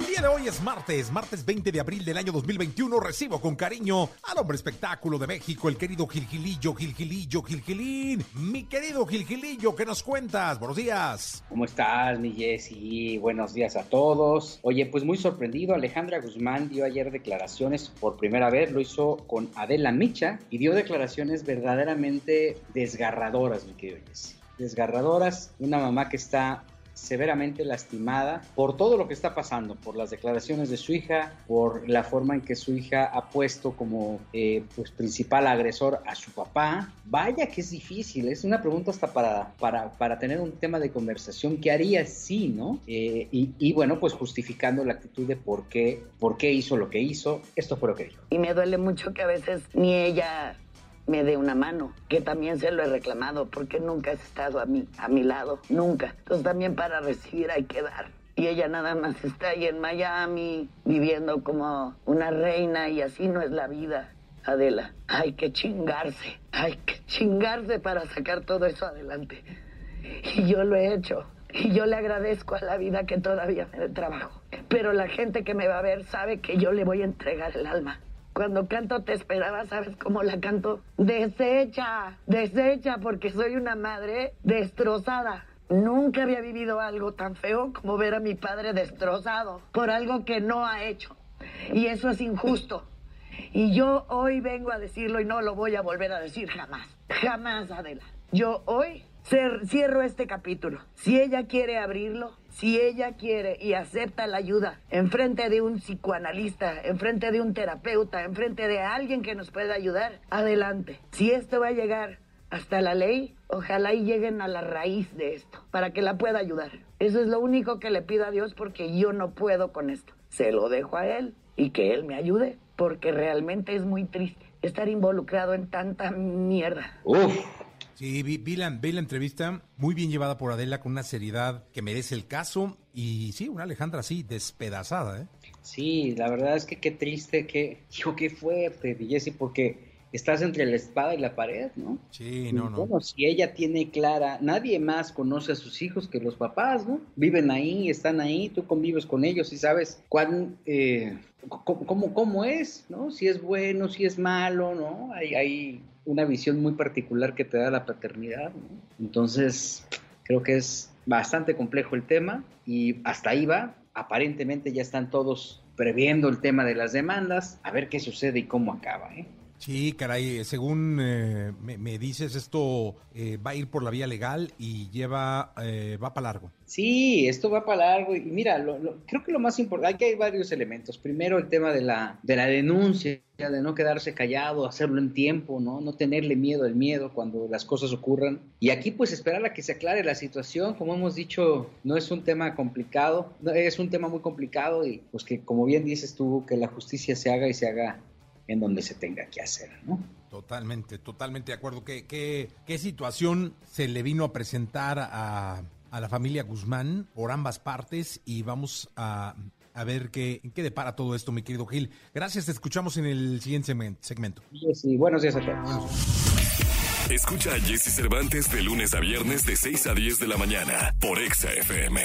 El día de hoy es martes, martes 20 de abril del año 2021. Recibo con cariño al hombre espectáculo de México, el querido Gilgilillo, Gilgilillo, Gilgilín. Mi querido Gilgilillo, ¿qué nos cuentas? Buenos días. ¿Cómo estás, mi Jessy? Buenos días a todos. Oye, pues muy sorprendido, Alejandra Guzmán dio ayer declaraciones por primera vez, lo hizo con Adela Micha y dio declaraciones verdaderamente desgarradoras, mi querido Jessy. Desgarradoras, una mamá que está severamente lastimada por todo lo que está pasando, por las declaraciones de su hija, por la forma en que su hija ha puesto como eh, pues, principal agresor a su papá. Vaya que es difícil, es una pregunta hasta para, para, para tener un tema de conversación. ¿Qué haría sí, no? Eh, y, y, bueno, pues justificando la actitud de por qué, por qué hizo lo que hizo. Esto fue lo que dijo. Y me duele mucho que a veces ni ella me dé una mano, que también se lo he reclamado, porque nunca has estado a mí, a mi lado, nunca. Entonces también para recibir hay que dar. Y ella nada más está ahí en Miami, viviendo como una reina, y así no es la vida, Adela. Hay que chingarse, hay que chingarse para sacar todo eso adelante. Y yo lo he hecho. Y yo le agradezco a la vida que todavía me dé trabajo. Pero la gente que me va a ver sabe que yo le voy a entregar el alma. Cuando canto te esperaba, ¿sabes cómo la canto? Deshecha, deshecha, porque soy una madre destrozada. Nunca había vivido algo tan feo como ver a mi padre destrozado por algo que no ha hecho. Y eso es injusto. Y yo hoy vengo a decirlo y no lo voy a volver a decir jamás. Jamás, Adela. Yo hoy cierro este capítulo. Si ella quiere abrirlo, si ella quiere y acepta la ayuda enfrente de un psicoanalista, enfrente de un terapeuta, enfrente de alguien que nos pueda ayudar, adelante. Si esto va a llegar hasta la ley, ojalá y lleguen a la raíz de esto para que la pueda ayudar. Eso es lo único que le pido a Dios porque yo no puedo con esto. Se lo dejo a Él y que Él me ayude porque realmente es muy triste estar involucrado en tanta mierda. Uf. Sí, vi, vi, la, vi, la, entrevista muy bien llevada por Adela con una seriedad que merece el caso y sí, una Alejandra así, despedazada, ¿eh? Sí, la verdad es que qué triste, qué, hijo, qué fuerte, Jessy, porque estás entre la espada y la pared, ¿no? Sí, no, no. Bueno, si ella tiene clara, nadie más conoce a sus hijos que los papás, ¿no? Viven ahí, están ahí, tú convives con ellos y sabes cuán, eh, cómo, cómo, cómo, es, ¿no? Si es bueno, si es malo, ¿no? Hay, hay una visión muy particular que te da la paternidad, ¿no? Entonces, creo que es bastante complejo el tema y hasta ahí va. Aparentemente ya están todos previendo el tema de las demandas, a ver qué sucede y cómo acaba, ¿eh? Sí, caray, según eh, me, me, dices, esto eh, va a ir por la vía legal y lleva, eh, va para largo. Sí, esto va para largo y mira, lo, creo que lo más importante, aquí hay varios elementos. Primero el tema de la, de la denuncia, de no quedarse callado, hacerlo en tiempo, ¿no? No tenerle miedo al miedo cuando las cosas ocurran. Y aquí pues esperar a que se aclare la situación, como hemos dicho, no es un tema complicado, es un tema muy complicado y pues que como bien dices tú, que la justicia se haga y se haga en donde se tenga que hacer, ¿no? Totalmente, totalmente de acuerdo. ¿Qué, qué, qué situación se le vino a presentar a, a, la familia Guzmán por ambas partes? Y vamos a, a ver qué, qué depara todo esto, mi querido Gil. Gracias, te escuchamos en el siguiente segmento. Sí, buenos días a todos. Escucha a Jesse Cervantes de lunes a viernes de 6 a 10 de la mañana por Exa FM.